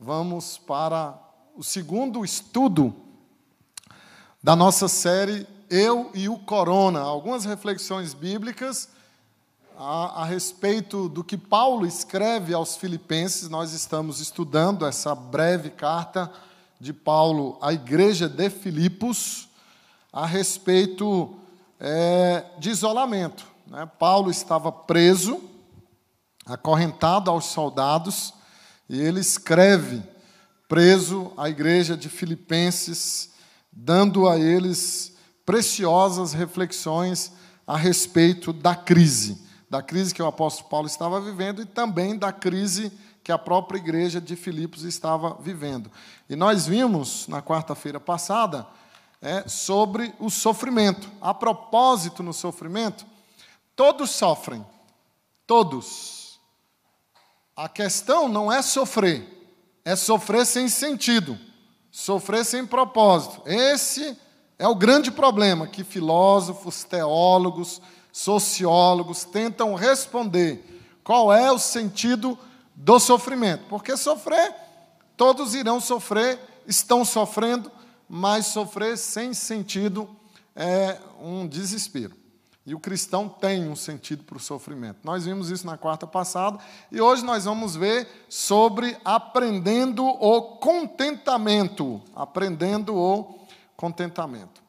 vamos para o segundo estudo da nossa série Eu e o Corona. Algumas reflexões bíblicas a, a, respeito do que Paulo escreve aos Filipenses. Nós estamos estudando essa breve carta de Paulo à igreja de Filipos a respeito é, de isolamento. Né? Paulo estava preso, acorrentado aos soldados, e ele escreve, preso à igreja de Filipenses, dando a eles preciosas reflexões a respeito da crise, da crise que o apóstolo Paulo estava vivendo e também da crise que a própria igreja de Filipos estava vivendo. E nós vimos na quarta-feira passada é, sobre o sofrimento. A propósito, no sofrimento, todos sofrem, todos. A questão não é sofrer, é sofrer sem sentido, sofrer sem propósito. Esse é o grande problema que filósofos, teólogos, sociólogos tentam responder. Qual é o sentido do sofrimento. Porque sofrer, todos irão sofrer, estão sofrendo, mas sofrer sem sentido é um desespero. E o cristão tem um sentido para o sofrimento. Nós vimos isso na quarta passada e hoje nós vamos ver sobre aprendendo o contentamento. Aprendendo o contentamento.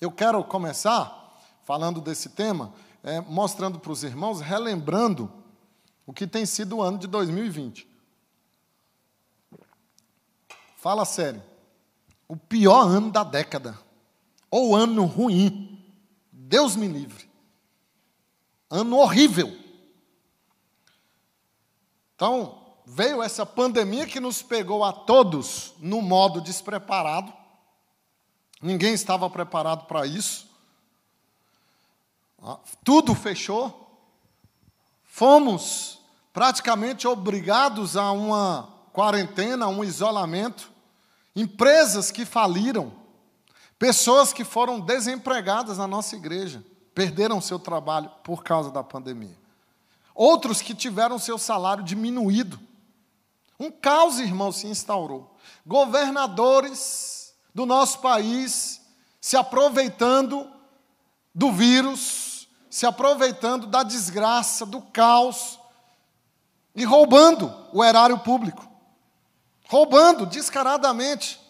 Eu quero começar falando desse tema, é, mostrando para os irmãos, relembrando o que tem sido o ano de 2020. Fala sério. O pior ano da década. Ou ano ruim. Deus me livre. Ano horrível. Então, veio essa pandemia que nos pegou a todos no modo despreparado. Ninguém estava preparado para isso. Ah, tudo fechou. Fomos praticamente obrigados a uma quarentena, a um isolamento, empresas que faliram, pessoas que foram desempregadas na nossa igreja, perderam seu trabalho por causa da pandemia. Outros que tiveram seu salário diminuído. Um caos, irmão, se instaurou. Governadores do nosso país se aproveitando do vírus, se aproveitando da desgraça, do caos e roubando o erário público. Roubando descaradamente.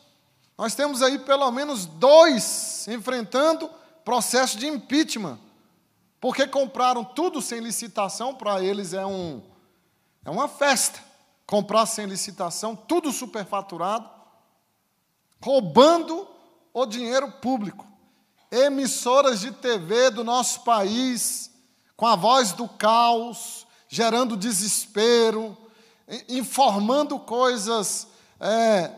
Nós temos aí pelo menos dois enfrentando processo de impeachment, porque compraram tudo sem licitação, para eles é, um, é uma festa. Comprar sem licitação, tudo superfaturado, roubando o dinheiro público emissoras de TV do nosso país, com a voz do caos, gerando desespero, informando coisas é,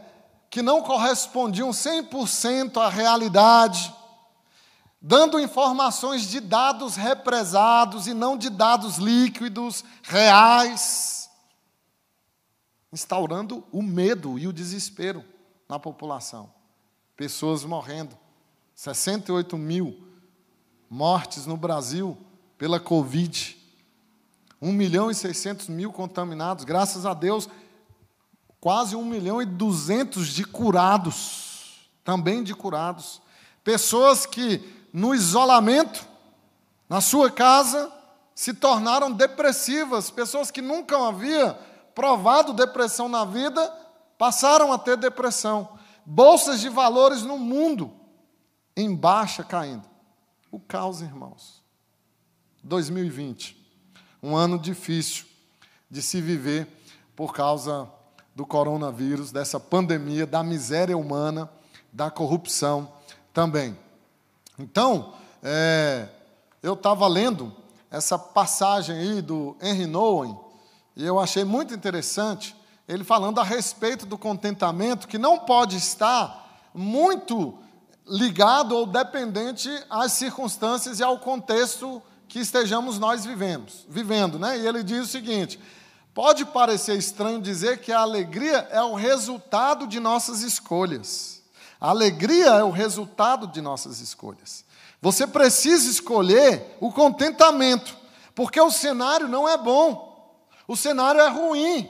que não correspondiam 100% à realidade, dando informações de dados represados e não de dados líquidos, reais, instaurando o medo e o desespero na população. Pessoas morrendo 68 mil mortes no Brasil pela Covid. 1 milhão e 600 mil contaminados. Graças a Deus, quase 1 milhão e 200 de curados. Também de curados. Pessoas que, no isolamento, na sua casa, se tornaram depressivas. Pessoas que nunca haviam provado depressão na vida, passaram a ter depressão. Bolsas de valores no mundo em baixa caindo. O caos, irmãos. 2020, um ano difícil de se viver por causa do coronavírus, dessa pandemia, da miséria humana, da corrupção também. Então, é, eu estava lendo essa passagem aí do Henry Nouwen, e eu achei muito interessante ele falando a respeito do contentamento, que não pode estar muito ligado ou dependente às circunstâncias e ao contexto que estejamos nós vivemos, vivendo, né? E ele diz o seguinte: pode parecer estranho dizer que a alegria é o resultado de nossas escolhas. A alegria é o resultado de nossas escolhas. Você precisa escolher o contentamento, porque o cenário não é bom, o cenário é ruim.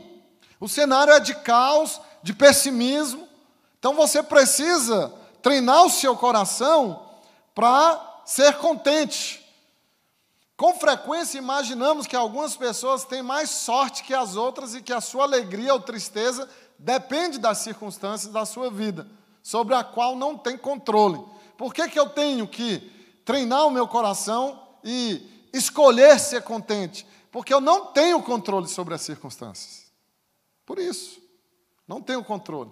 O cenário é de caos, de pessimismo. Então você precisa treinar o seu coração para ser contente. Com frequência imaginamos que algumas pessoas têm mais sorte que as outras e que a sua alegria ou tristeza depende das circunstâncias da sua vida, sobre a qual não tem controle. Por que, que eu tenho que treinar o meu coração e escolher ser contente? Porque eu não tenho controle sobre as circunstâncias. Por isso, não tenho controle.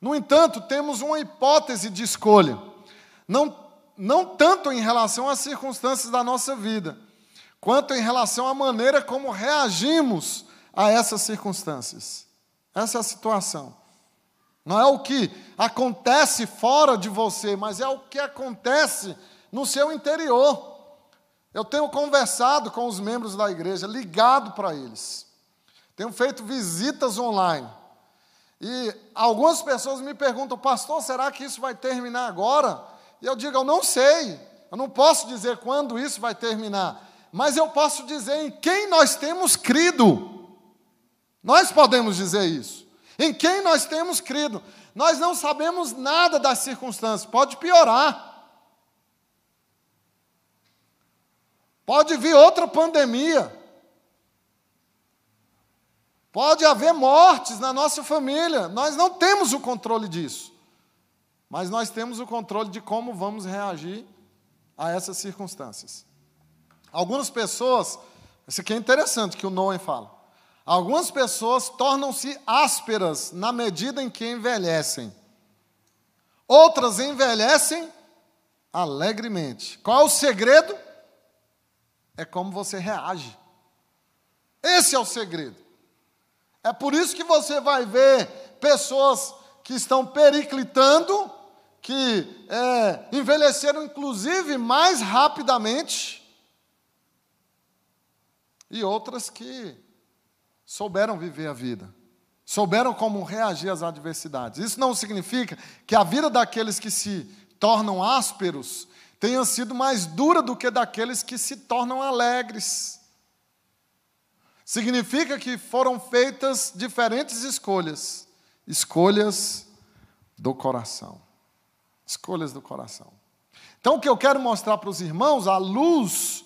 No entanto, temos uma hipótese de escolha. Não não tanto em relação às circunstâncias da nossa vida, quanto em relação à maneira como reagimos a essas circunstâncias. Essa é a situação. Não é o que acontece fora de você, mas é o que acontece no seu interior. Eu tenho conversado com os membros da igreja, ligado para eles. Tenho feito visitas online. E algumas pessoas me perguntam, pastor, será que isso vai terminar agora? E eu digo, eu não sei, eu não posso dizer quando isso vai terminar, mas eu posso dizer em quem nós temos crido. Nós podemos dizer isso. Em quem nós temos crido. Nós não sabemos nada das circunstâncias, pode piorar. Pode vir outra pandemia. Pode haver mortes na nossa família. Nós não temos o controle disso. Mas nós temos o controle de como vamos reagir a essas circunstâncias. Algumas pessoas, isso aqui é interessante que o Noé fala. Algumas pessoas tornam-se ásperas na medida em que envelhecem. Outras envelhecem alegremente. Qual é o segredo? É como você reage. Esse é o segredo. É por isso que você vai ver pessoas que estão periclitando que é, envelheceram, inclusive, mais rapidamente, e outras que souberam viver a vida, souberam como reagir às adversidades. Isso não significa que a vida daqueles que se tornam ásperos tenha sido mais dura do que daqueles que se tornam alegres. Significa que foram feitas diferentes escolhas, escolhas do coração. Escolhas do coração. Então, o que eu quero mostrar para os irmãos, à luz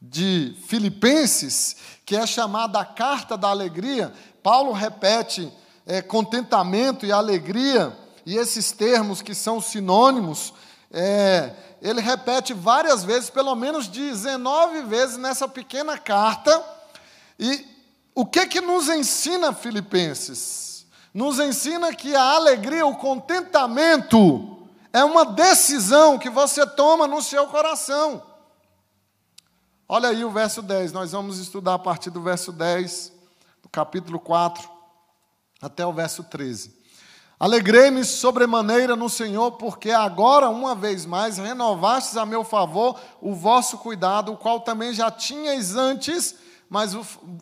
de Filipenses, que é chamada a carta da alegria, Paulo repete é, contentamento e alegria, e esses termos que são sinônimos, é, ele repete várias vezes, pelo menos 19 vezes nessa pequena carta. E o que que nos ensina Filipenses? Nos ensina que a alegria, o contentamento, é uma decisão que você toma no seu coração. Olha aí o verso 10, nós vamos estudar a partir do verso 10, do capítulo 4, até o verso 13. Alegrei-me sobremaneira no Senhor, porque agora, uma vez mais, renovastes a meu favor o vosso cuidado, o qual também já tinhais antes, mas,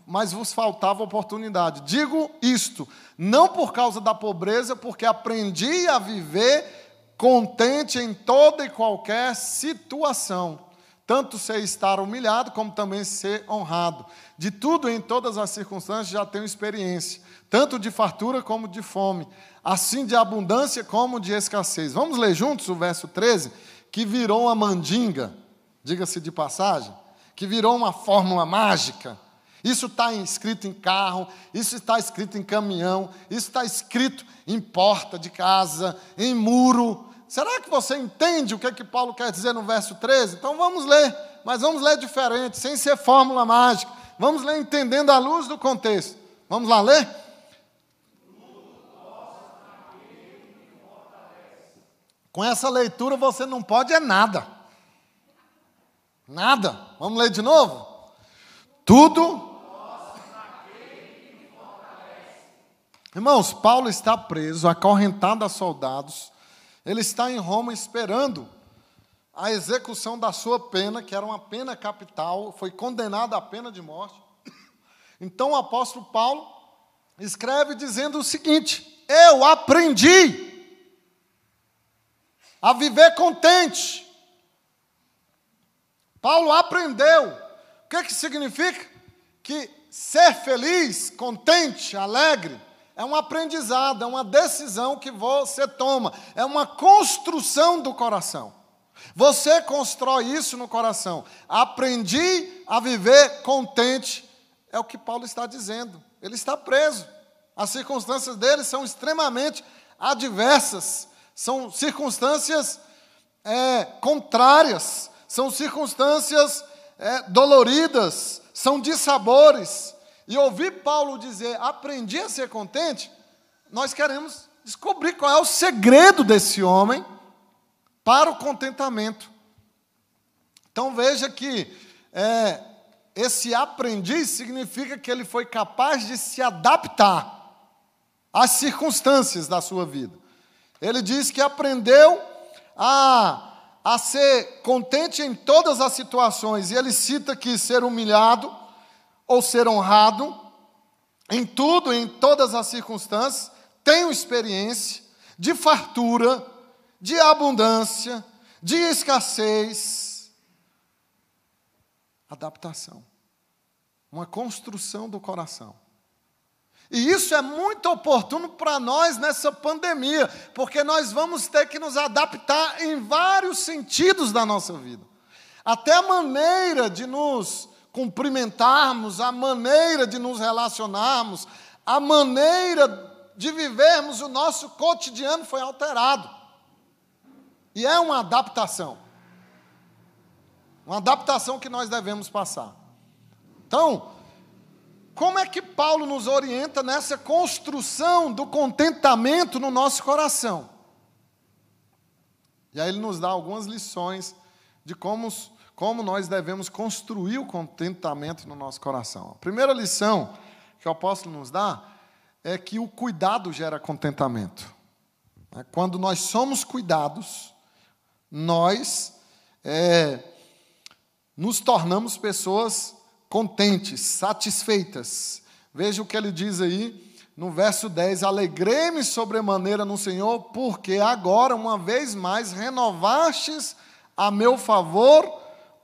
mas vos faltava oportunidade. Digo isto, não por causa da pobreza, porque aprendi a viver contente em toda e qualquer situação, tanto ser estar humilhado como também ser honrado. De tudo em todas as circunstâncias já tenho experiência, tanto de fartura como de fome, assim de abundância como de escassez. Vamos ler juntos o verso 13, que virou uma mandinga, diga-se de passagem, que virou uma fórmula mágica. Isso está escrito em carro, isso está escrito em caminhão, isso está escrito em porta de casa, em muro, Será que você entende o que, é que Paulo quer dizer no verso 13? Então vamos ler, mas vamos ler diferente, sem ser fórmula mágica. Vamos ler entendendo a luz do contexto. Vamos lá ler? Com essa leitura você não pode é nada. Nada. Vamos ler de novo? Tudo. Irmãos, Paulo está preso, acorrentado a soldados ele está em Roma esperando a execução da sua pena, que era uma pena capital, foi condenado à pena de morte. Então o apóstolo Paulo escreve dizendo o seguinte: Eu aprendi a viver contente. Paulo aprendeu. O que, que significa? Que ser feliz, contente, alegre, é um aprendizado, é uma decisão que você toma, é uma construção do coração. Você constrói isso no coração. Aprendi a viver contente, é o que Paulo está dizendo. Ele está preso. As circunstâncias dele são extremamente adversas, são circunstâncias é, contrárias, são circunstâncias é, doloridas, são dissabores. E ouvir Paulo dizer, aprendi a ser contente, nós queremos descobrir qual é o segredo desse homem para o contentamento. Então veja que é, esse aprendiz significa que ele foi capaz de se adaptar às circunstâncias da sua vida. Ele diz que aprendeu a, a ser contente em todas as situações, e ele cita que ser humilhado, ou ser honrado em tudo, em todas as circunstâncias, tenho experiência de fartura, de abundância, de escassez. Adaptação. Uma construção do coração. E isso é muito oportuno para nós nessa pandemia, porque nós vamos ter que nos adaptar em vários sentidos da nossa vida. Até a maneira de nos cumprimentarmos, a maneira de nos relacionarmos, a maneira de vivermos o nosso cotidiano foi alterado. E é uma adaptação. Uma adaptação que nós devemos passar. Então, como é que Paulo nos orienta nessa construção do contentamento no nosso coração? E aí ele nos dá algumas lições de como como nós devemos construir o contentamento no nosso coração. A primeira lição que o apóstolo nos dá é que o cuidado gera contentamento. É, quando nós somos cuidados, nós é, nos tornamos pessoas contentes, satisfeitas. Veja o que ele diz aí no verso 10: Alegrei-me sobremaneira no Senhor, porque agora, uma vez mais, renovastes a meu favor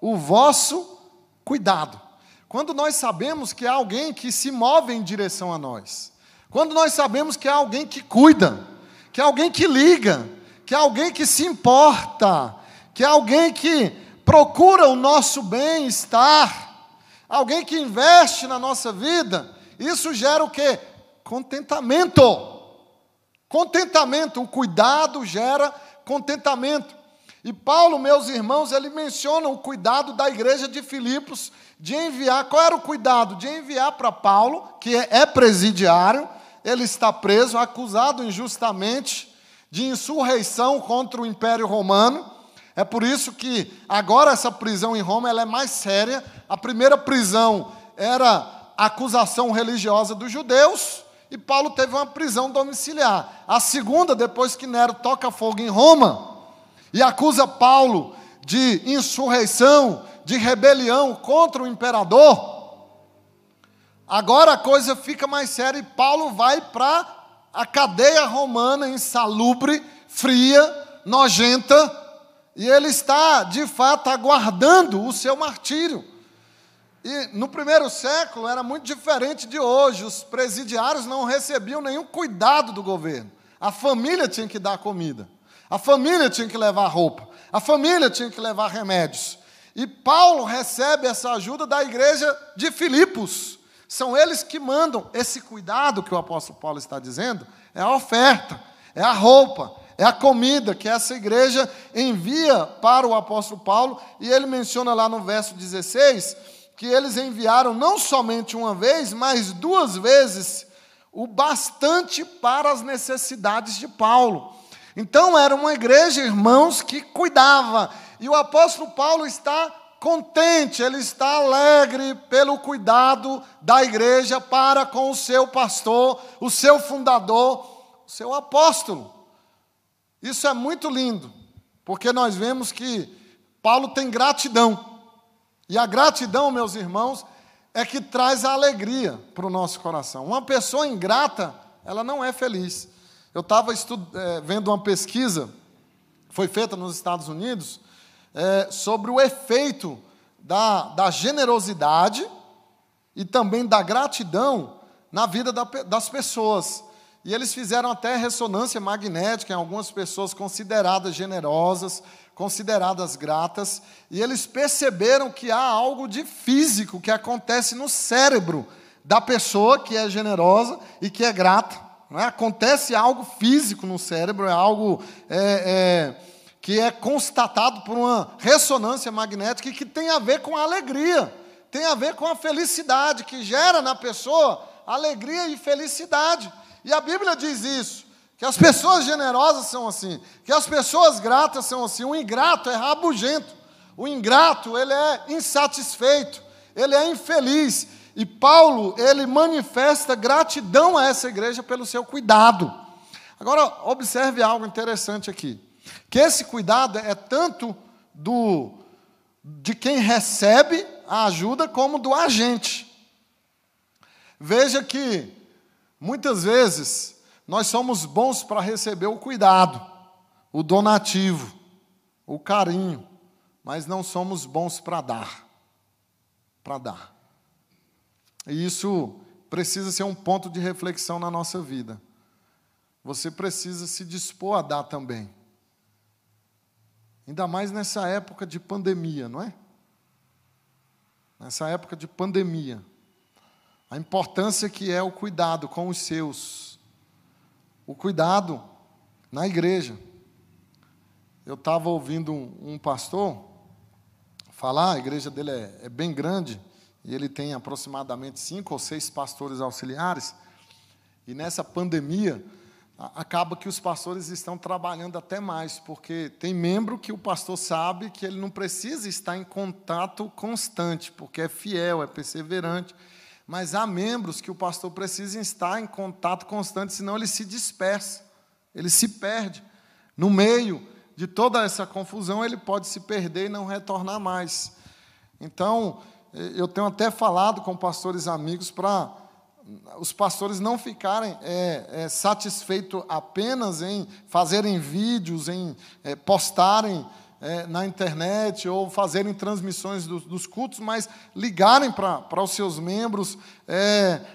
o vosso cuidado. Quando nós sabemos que há alguém que se move em direção a nós, quando nós sabemos que há alguém que cuida, que há alguém que liga, que há alguém que se importa, que há alguém que procura o nosso bem-estar, alguém que investe na nossa vida, isso gera o que? Contentamento. Contentamento, o cuidado gera contentamento. E Paulo, meus irmãos, ele menciona o cuidado da igreja de Filipos de enviar. Qual era o cuidado? De enviar para Paulo, que é presidiário, ele está preso, acusado injustamente de insurreição contra o Império Romano. É por isso que agora essa prisão em Roma ela é mais séria. A primeira prisão era acusação religiosa dos judeus, e Paulo teve uma prisão domiciliar. A segunda, depois que Nero toca fogo em Roma, e acusa Paulo de insurreição, de rebelião contra o imperador, agora a coisa fica mais séria e Paulo vai para a cadeia romana insalubre, fria, nojenta, e ele está, de fato, aguardando o seu martírio. E no primeiro século era muito diferente de hoje, os presidiários não recebiam nenhum cuidado do governo, a família tinha que dar comida. A família tinha que levar roupa, a família tinha que levar remédios. E Paulo recebe essa ajuda da igreja de Filipos. São eles que mandam esse cuidado que o apóstolo Paulo está dizendo, é a oferta, é a roupa, é a comida que essa igreja envia para o apóstolo Paulo, e ele menciona lá no verso 16 que eles enviaram não somente uma vez, mas duas vezes o bastante para as necessidades de Paulo. Então era uma igreja, irmãos, que cuidava. E o apóstolo Paulo está contente, ele está alegre pelo cuidado da igreja para com o seu pastor, o seu fundador, o seu apóstolo. Isso é muito lindo, porque nós vemos que Paulo tem gratidão. E a gratidão, meus irmãos, é que traz a alegria para o nosso coração. Uma pessoa ingrata, ela não é feliz. Eu estava é, vendo uma pesquisa, foi feita nos Estados Unidos, é, sobre o efeito da, da generosidade e também da gratidão na vida das pessoas. E eles fizeram até ressonância magnética em algumas pessoas consideradas generosas, consideradas gratas, e eles perceberam que há algo de físico que acontece no cérebro da pessoa que é generosa e que é grata. É? Acontece algo físico no cérebro, é algo é, é, que é constatado por uma ressonância magnética e que tem a ver com a alegria, tem a ver com a felicidade, que gera na pessoa alegria e felicidade. E a Bíblia diz isso, que as pessoas generosas são assim, que as pessoas gratas são assim. O ingrato é rabugento, o ingrato ele é insatisfeito, ele é infeliz. E Paulo, ele manifesta gratidão a essa igreja pelo seu cuidado. Agora, observe algo interessante aqui. Que esse cuidado é tanto do de quem recebe a ajuda como do agente. Veja que muitas vezes nós somos bons para receber o cuidado, o donativo, o carinho, mas não somos bons para dar. Para dar. E isso precisa ser um ponto de reflexão na nossa vida. Você precisa se dispor a dar também. Ainda mais nessa época de pandemia, não é? Nessa época de pandemia. A importância que é o cuidado com os seus. O cuidado na igreja. Eu estava ouvindo um, pastor falar, a igreja dele é, é bem grande, e ele tem aproximadamente cinco ou seis pastores auxiliares. E nessa pandemia, acaba que os pastores estão trabalhando até mais, porque tem membro que o pastor sabe que ele não precisa estar em contato constante, porque é fiel, é perseverante. Mas há membros que o pastor precisa estar em contato constante, senão ele se dispersa, ele se perde. No meio de toda essa confusão, ele pode se perder e não retornar mais. Então, eu tenho até falado com pastores amigos para os pastores não ficarem é, é, satisfeitos apenas em fazerem vídeos, em é, postarem na internet ou fazerem transmissões do, dos cultos, mas ligarem para os seus membros,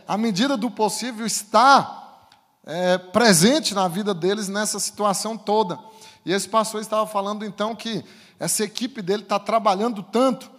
à medida do possível, estar presente na vida deles nessa situação toda. E esse pastor estava falando então que essa equipe dele está trabalhando tanto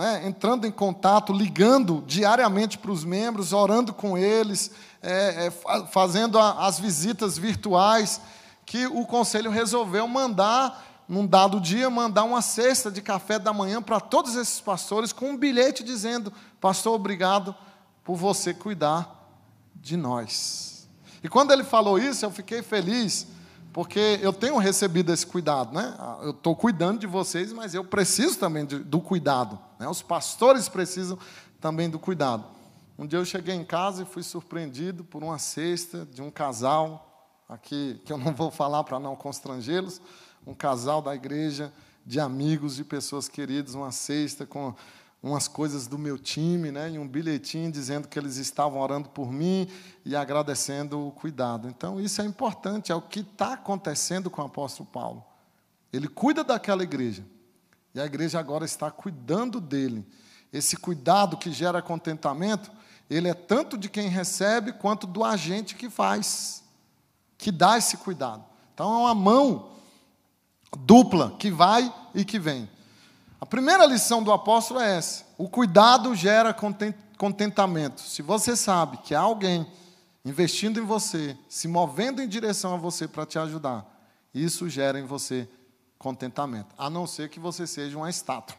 é? entrando em contato, ligando diariamente para os membros, orando com eles, é, é, fazendo a, as visitas virtuais, que o conselho resolveu mandar, num dado dia, mandar uma cesta de café da manhã para todos esses pastores, com um bilhete dizendo: Pastor, obrigado por você cuidar de nós. E quando ele falou isso, eu fiquei feliz porque eu tenho recebido esse cuidado, né? Eu estou cuidando de vocês, mas eu preciso também de, do cuidado. Né? Os pastores precisam também do cuidado. Um dia eu cheguei em casa e fui surpreendido por uma cesta de um casal, aqui que eu não vou falar para não constrangê-los, um casal da igreja, de amigos, de pessoas queridas, uma cesta com umas coisas do meu time, né, e um bilhetinho dizendo que eles estavam orando por mim e agradecendo o cuidado. Então, isso é importante, é o que está acontecendo com o apóstolo Paulo. Ele cuida daquela igreja, e a igreja agora está cuidando dele. Esse cuidado que gera contentamento, ele é tanto de quem recebe quanto do agente que faz, que dá esse cuidado. Então, é uma mão dupla que vai e que vem. A primeira lição do apóstolo é essa: o cuidado gera contentamento. Se você sabe que há alguém investindo em você, se movendo em direção a você para te ajudar, isso gera em você contentamento. A não ser que você seja uma estátua,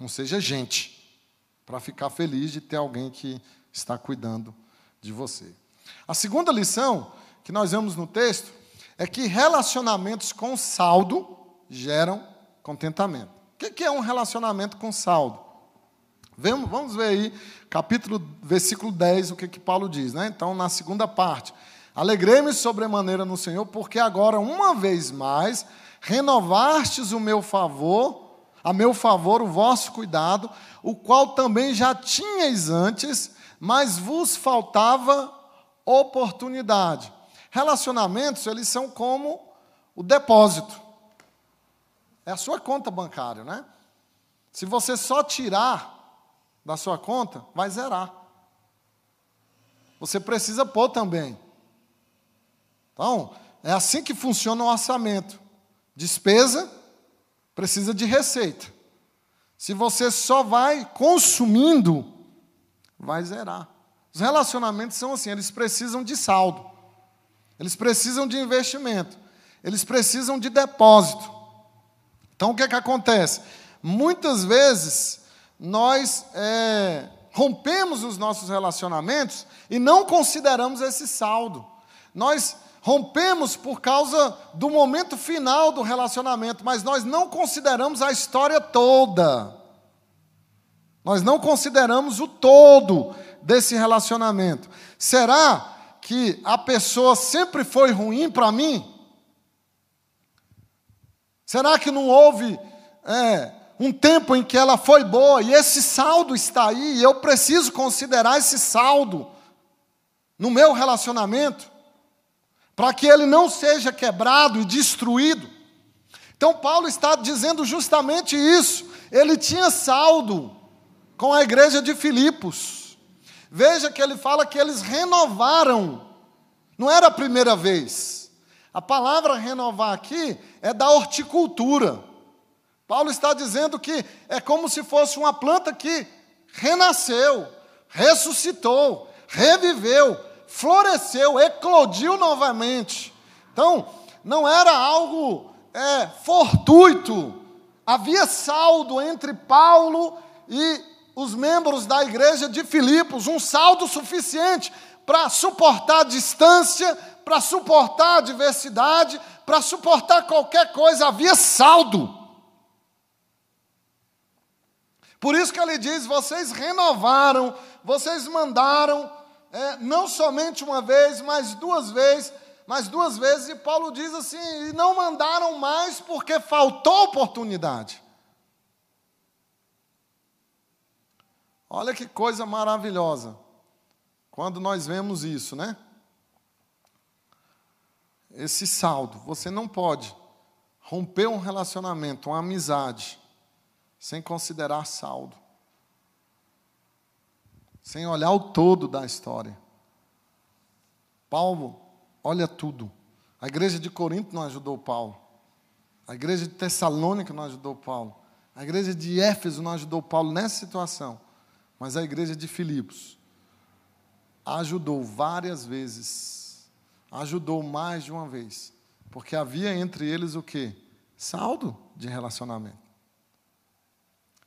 não seja gente, para ficar feliz de ter alguém que está cuidando de você. A segunda lição que nós vemos no texto é que relacionamentos com saldo geram contentamento. O que é um relacionamento com saldo? Vamos ver aí, capítulo, versículo 10, o que, que Paulo diz. Né? Então, na segunda parte. Alegrei-me sobremaneira no Senhor, porque agora, uma vez mais, renovastes o meu favor, a meu favor o vosso cuidado, o qual também já tinhais antes, mas vos faltava oportunidade. Relacionamentos, eles são como o depósito. É a sua conta bancária, né? Se você só tirar da sua conta, vai zerar. Você precisa pôr também. Então, é assim que funciona o orçamento. Despesa precisa de receita. Se você só vai consumindo, vai zerar. Os relacionamentos são assim, eles precisam de saldo. Eles precisam de investimento. Eles precisam de depósito. Então o que é que acontece? Muitas vezes nós é, rompemos os nossos relacionamentos e não consideramos esse saldo. Nós rompemos por causa do momento final do relacionamento, mas nós não consideramos a história toda. Nós não consideramos o todo desse relacionamento. Será que a pessoa sempre foi ruim para mim? Será que não houve é, um tempo em que ela foi boa e esse saldo está aí e eu preciso considerar esse saldo no meu relacionamento para que ele não seja quebrado e destruído? Então, Paulo está dizendo justamente isso. Ele tinha saldo com a igreja de Filipos. Veja que ele fala que eles renovaram, não era a primeira vez. A palavra renovar aqui é da horticultura. Paulo está dizendo que é como se fosse uma planta que renasceu, ressuscitou, reviveu, floresceu, eclodiu novamente. Então, não era algo é, fortuito, havia saldo entre Paulo e os membros da igreja de Filipos, um saldo suficiente para suportar a distância, para suportar a adversidade, para suportar qualquer coisa, havia saldo. Por isso que ele diz: vocês renovaram, vocês mandaram, é, não somente uma vez, mas duas vezes, mas duas vezes, e Paulo diz assim: e não mandaram mais porque faltou oportunidade. Olha que coisa maravilhosa. Quando nós vemos isso, né? Esse saldo, você não pode romper um relacionamento, uma amizade, sem considerar saldo. Sem olhar o todo da história. Paulo olha tudo. A igreja de Corinto não ajudou Paulo. A igreja de Tessalônica não ajudou Paulo. A igreja de Éfeso não ajudou Paulo nessa situação. Mas a igreja de Filipos ajudou várias vezes, ajudou mais de uma vez, porque havia entre eles o que? Saldo de relacionamento.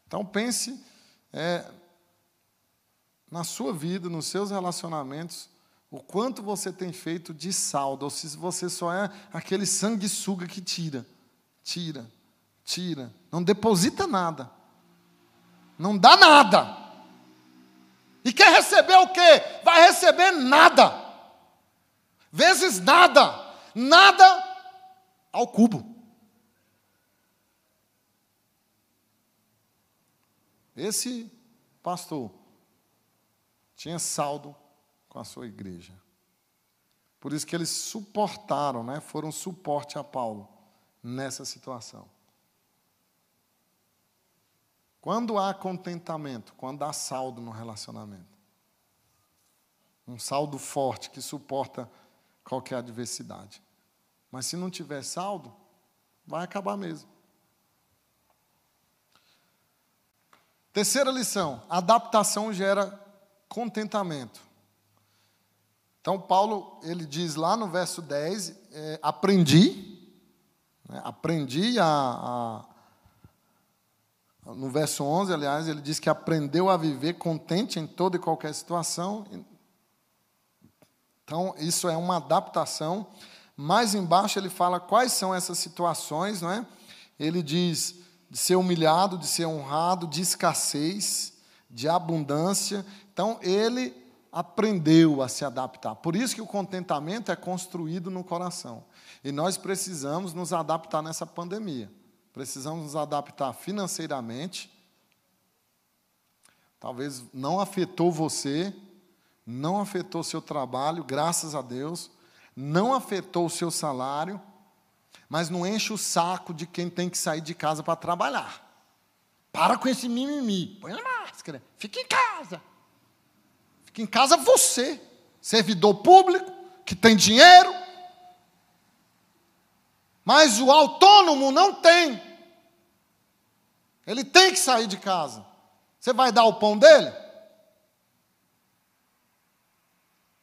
Então pense é, na sua vida, nos seus relacionamentos, o quanto você tem feito de saldo, ou se você só é aquele sanguessuga que tira, tira, tira, não deposita nada, não dá nada. E quer receber o quê? Vai receber nada. Vezes nada. Nada ao cubo. Esse pastor tinha saldo com a sua igreja. Por isso que eles suportaram, né? foram suporte a Paulo nessa situação. Quando há contentamento, quando há saldo no relacionamento. Um saldo forte que suporta qualquer adversidade. Mas se não tiver saldo, vai acabar mesmo. Terceira lição: adaptação gera contentamento. Então, Paulo, ele diz lá no verso 10: é, aprendi, né, aprendi a, a, no verso 11, aliás, ele diz que aprendeu a viver contente em toda e qualquer situação. Então, isso é uma adaptação. Mais embaixo, ele fala quais são essas situações, não é? Ele diz de ser humilhado, de ser honrado, de escassez, de abundância. Então, ele aprendeu a se adaptar. Por isso que o contentamento é construído no coração. E nós precisamos nos adaptar nessa pandemia. Precisamos nos adaptar financeiramente. Talvez não afetou você, não afetou seu trabalho, graças a Deus, não afetou o seu salário, mas não enche o saco de quem tem que sair de casa para trabalhar. Para com esse mimimi. Põe lá. máscara, fica em casa. Fica em casa você, servidor público, que tem dinheiro. Mas o autônomo não tem. Ele tem que sair de casa. Você vai dar o pão dele?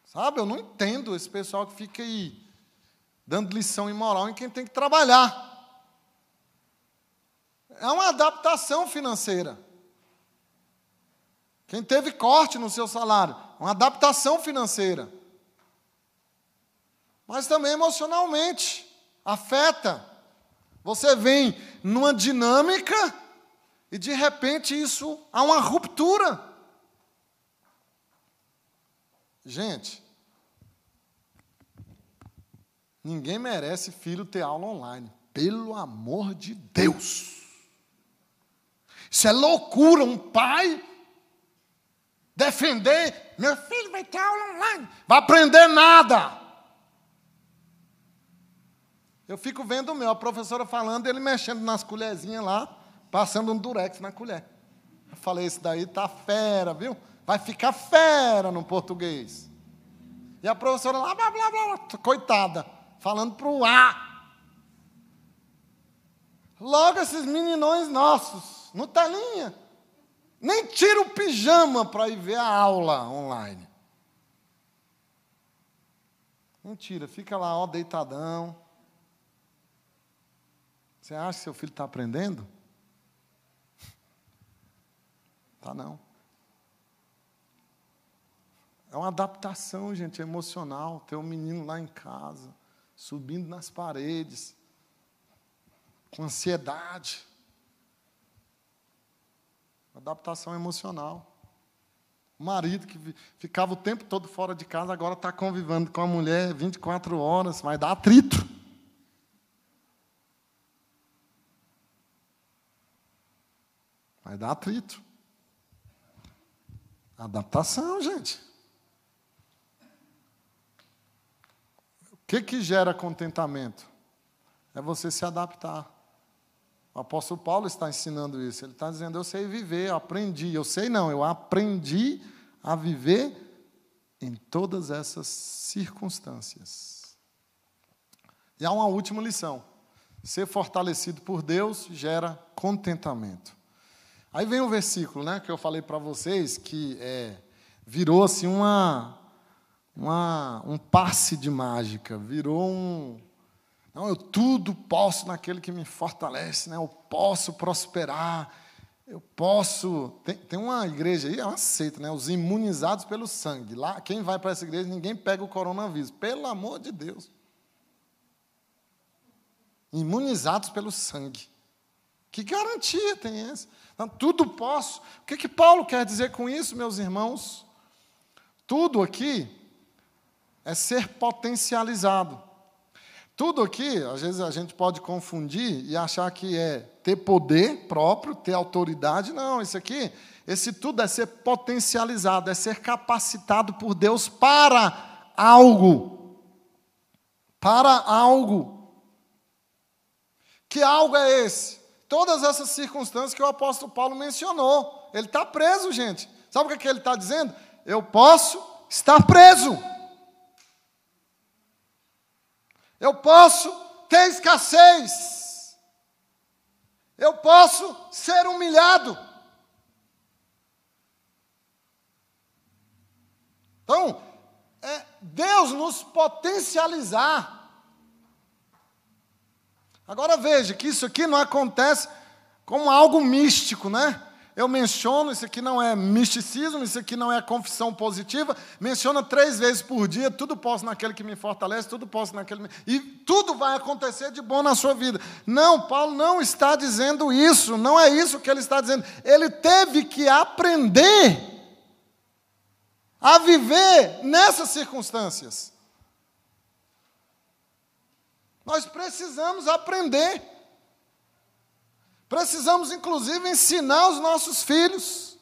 Sabe, eu não entendo esse pessoal que fica aí dando lição imoral em quem tem que trabalhar. É uma adaptação financeira. Quem teve corte no seu salário, uma adaptação financeira. Mas também emocionalmente, afeta. Você vem numa dinâmica e de repente isso há uma ruptura. Gente, ninguém merece filho ter aula online. Pelo amor de Deus. Isso é loucura, um pai defender, meu filho vai ter aula online, vai aprender nada. Eu fico vendo o meu, a professora falando, ele mexendo nas colherzinhas lá, passando um durex na colher. Eu falei, esse daí tá fera, viu? vai ficar fera no português. E a professora lá, blá, blá, blá, coitada, falando para o A. Logo esses meninões nossos, no telinha, nem tira o pijama para ir ver a aula online. Mentira, fica lá, ó, deitadão. Você acha que seu filho está aprendendo? Tá não. É uma adaptação, gente, emocional. Ter um menino lá em casa, subindo nas paredes, com ansiedade. Adaptação emocional. O marido que ficava o tempo todo fora de casa, agora está convivendo com a mulher 24 horas, vai dar atrito. Vai dar atrito. Adaptação, gente. que, que gera contentamento? É você se adaptar. O apóstolo Paulo está ensinando isso. Ele está dizendo: Eu sei viver, eu aprendi. Eu sei não, eu aprendi a viver em todas essas circunstâncias. E há uma última lição: ser fortalecido por Deus gera contentamento. Aí vem o versículo né, que eu falei para vocês, que é, virou assim uma, uma, um passe de mágica, virou um. Não, eu tudo posso naquele que me fortalece, né? eu posso prosperar, eu posso. Tem, tem uma igreja aí, é uma seita, né? os imunizados pelo sangue. Lá, quem vai para essa igreja, ninguém pega o coronavírus, pelo amor de Deus. Imunizados pelo sangue. Que garantia tem essa? Não, tudo posso. O que, que Paulo quer dizer com isso, meus irmãos? Tudo aqui é ser potencializado. Tudo aqui, às vezes a gente pode confundir e achar que é ter poder próprio, ter autoridade. Não, isso aqui, esse tudo é ser potencializado, é ser capacitado por Deus para algo. Para algo. Que algo é esse? Todas essas circunstâncias que o apóstolo Paulo mencionou. Ele está preso, gente. Sabe o que, é que ele está dizendo? Eu posso estar preso. Eu posso ter escassez. Eu posso ser humilhado. Então, é Deus nos potencializar. Agora veja que isso aqui não acontece como algo místico, né? eu menciono, isso aqui não é misticismo, isso aqui não é confissão positiva, menciona três vezes por dia, tudo posso naquele que me fortalece, tudo posso naquele. E tudo vai acontecer de bom na sua vida. Não, Paulo não está dizendo isso, não é isso que ele está dizendo. Ele teve que aprender a viver nessas circunstâncias. Nós precisamos aprender. Precisamos, inclusive, ensinar os nossos filhos.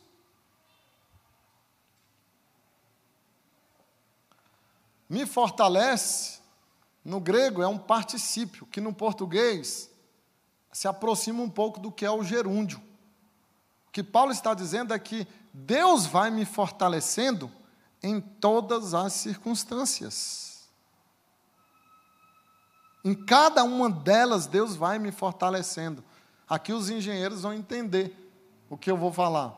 Me fortalece, no grego, é um particípio, que no português se aproxima um pouco do que é o gerúndio. O que Paulo está dizendo é que Deus vai me fortalecendo em todas as circunstâncias. Em cada uma delas, Deus vai me fortalecendo. Aqui os engenheiros vão entender o que eu vou falar.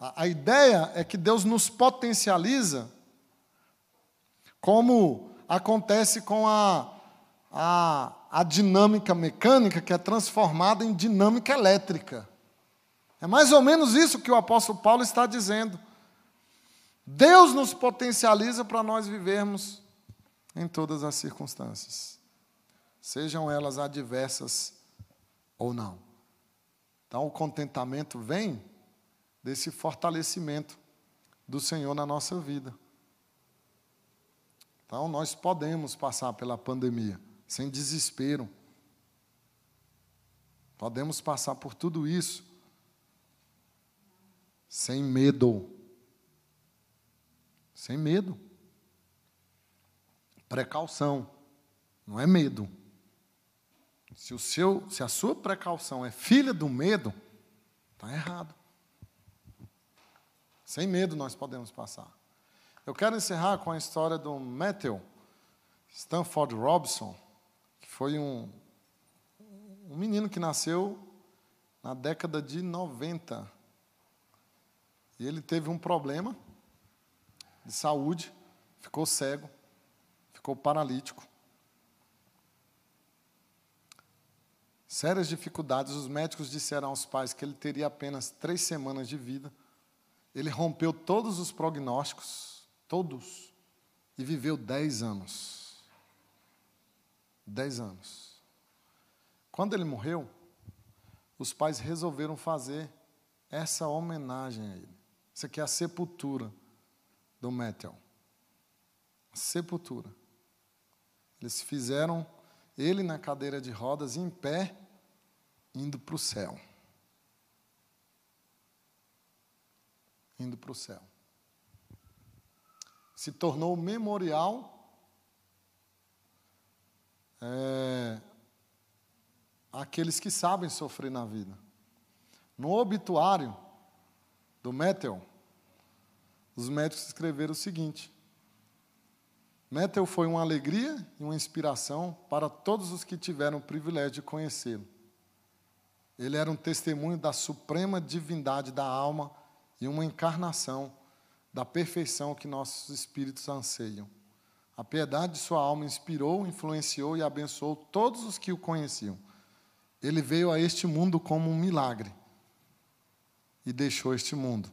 A, a ideia é que Deus nos potencializa, como acontece com a, a, a dinâmica mecânica, que é transformada em dinâmica elétrica. É mais ou menos isso que o apóstolo Paulo está dizendo. Deus nos potencializa para nós vivermos em todas as circunstâncias, sejam elas adversas ou não. Então, o contentamento vem desse fortalecimento do Senhor na nossa vida. Então, nós podemos passar pela pandemia sem desespero. Podemos passar por tudo isso sem medo. Sem medo. Precaução, não é medo. Se, o seu, se a sua precaução é filha do medo, está errado. Sem medo nós podemos passar. Eu quero encerrar com a história do Matthew Stanford Robson, que foi um, um menino que nasceu na década de 90 e ele teve um problema de saúde, ficou cego, ficou paralítico. Sérias dificuldades, os médicos disseram aos pais que ele teria apenas três semanas de vida. Ele rompeu todos os prognósticos, todos, e viveu dez anos. Dez anos. Quando ele morreu, os pais resolveram fazer essa homenagem a ele. Isso aqui é a sepultura do Metel. A sepultura. Eles fizeram ele na cadeira de rodas, em pé, indo para o céu. Indo para o céu. Se tornou memorial é, àqueles que sabem sofrer na vida. No obituário, do Metel, os médicos escreveram o seguinte: Metel foi uma alegria e uma inspiração para todos os que tiveram o privilégio de conhecê-lo. Ele era um testemunho da suprema divindade da alma e uma encarnação da perfeição que nossos espíritos anseiam. A piedade de sua alma inspirou, influenciou e abençoou todos os que o conheciam. Ele veio a este mundo como um milagre e deixou este mundo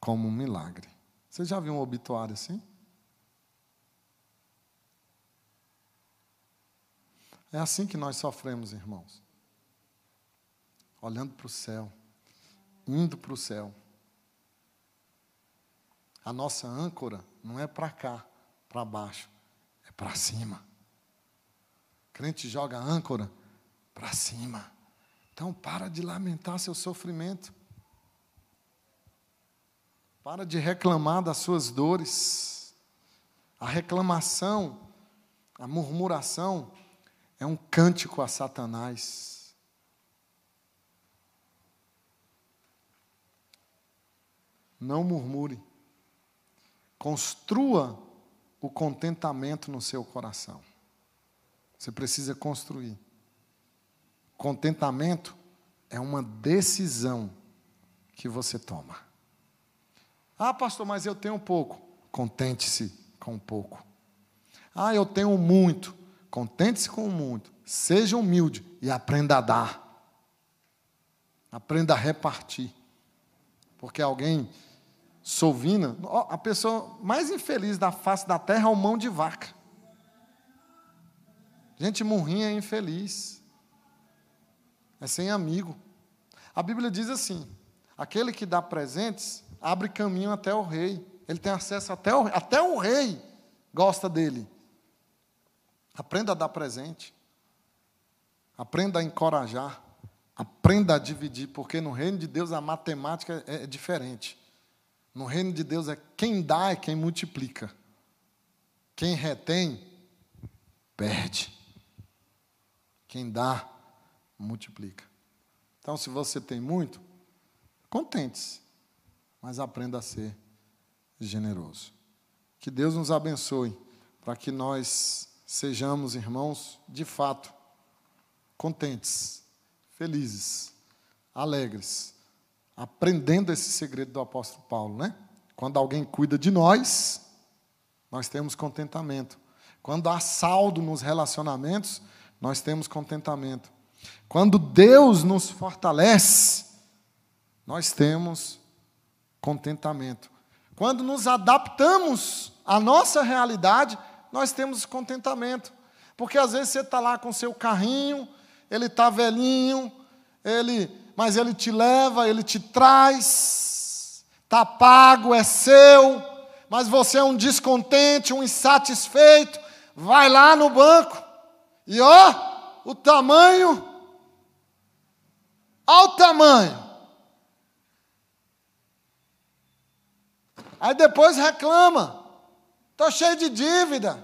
como um milagre. Você já viu um obituário assim? É assim que nós sofremos, irmãos. Olhando para o céu, indo para o céu. A nossa âncora não é para cá, para baixo, é para cima. O crente joga a âncora para cima. Então, para de lamentar seu sofrimento. Para de reclamar das suas dores. A reclamação, a murmuração, é um cântico a Satanás. Não murmure. Construa o contentamento no seu coração. Você precisa construir. Contentamento é uma decisão que você toma. Ah, pastor, mas eu tenho pouco. Contente-se com pouco. Ah, eu tenho muito. Contente-se com muito. Seja humilde e aprenda a dar. Aprenda a repartir. Porque alguém sovina, a pessoa mais infeliz da face da terra é o mão de vaca. Gente murrinha é infeliz. É sem amigo. A Bíblia diz assim: aquele que dá presentes abre caminho até o rei. Ele tem acesso até o, até o rei gosta dele. Aprenda a dar presente. Aprenda a encorajar. Aprenda a dividir, porque no reino de Deus a matemática é, é diferente. No reino de Deus é quem dá é quem multiplica. Quem retém, perde. Quem dá, multiplica. Então, se você tem muito, contente-se, mas aprenda a ser generoso. Que Deus nos abençoe para que nós sejamos, irmãos, de fato, contentes, felizes, alegres, aprendendo esse segredo do apóstolo Paulo, né? Quando alguém cuida de nós, nós temos contentamento. Quando há saldo nos relacionamentos, nós temos contentamento. Quando Deus nos fortalece, nós temos contentamento. Quando nos adaptamos à nossa realidade, nós temos contentamento. Porque às vezes você está lá com seu carrinho, ele está velhinho, ele, mas ele te leva, ele te traz, está pago, é seu, mas você é um descontente, um insatisfeito, vai lá no banco e ó, o tamanho, olha o tamanho. Aí depois reclama, estou cheio de dívida.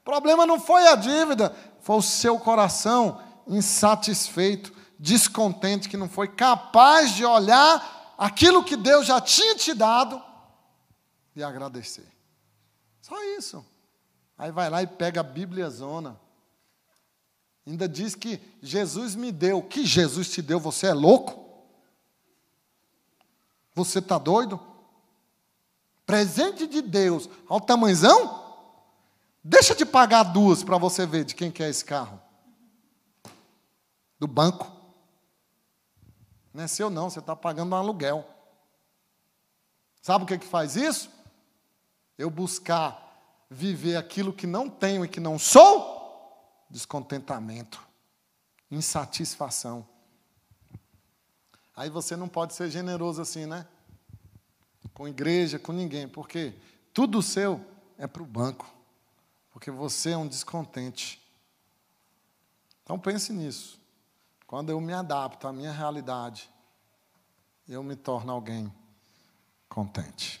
O problema não foi a dívida, foi o seu coração insatisfeito, descontente, que não foi capaz de olhar aquilo que Deus já tinha te dado e agradecer. Só isso. Aí vai lá e pega a Bíblia zona. Ainda diz que Jesus me deu. Que Jesus te deu? Você é louco? Você está doido? Presente de Deus, ao tamanzão? Deixa de pagar duas para você ver de quem que é esse carro. Do banco. Não é seu não, você está pagando um aluguel. Sabe o que, que faz isso? Eu buscar viver aquilo que não tenho e que não sou? Descontentamento, insatisfação. Aí você não pode ser generoso assim, né? Com igreja, com ninguém, porque tudo seu é para o banco porque você é um descontente. Então pense nisso. Quando eu me adapto à minha realidade, eu me torno alguém contente.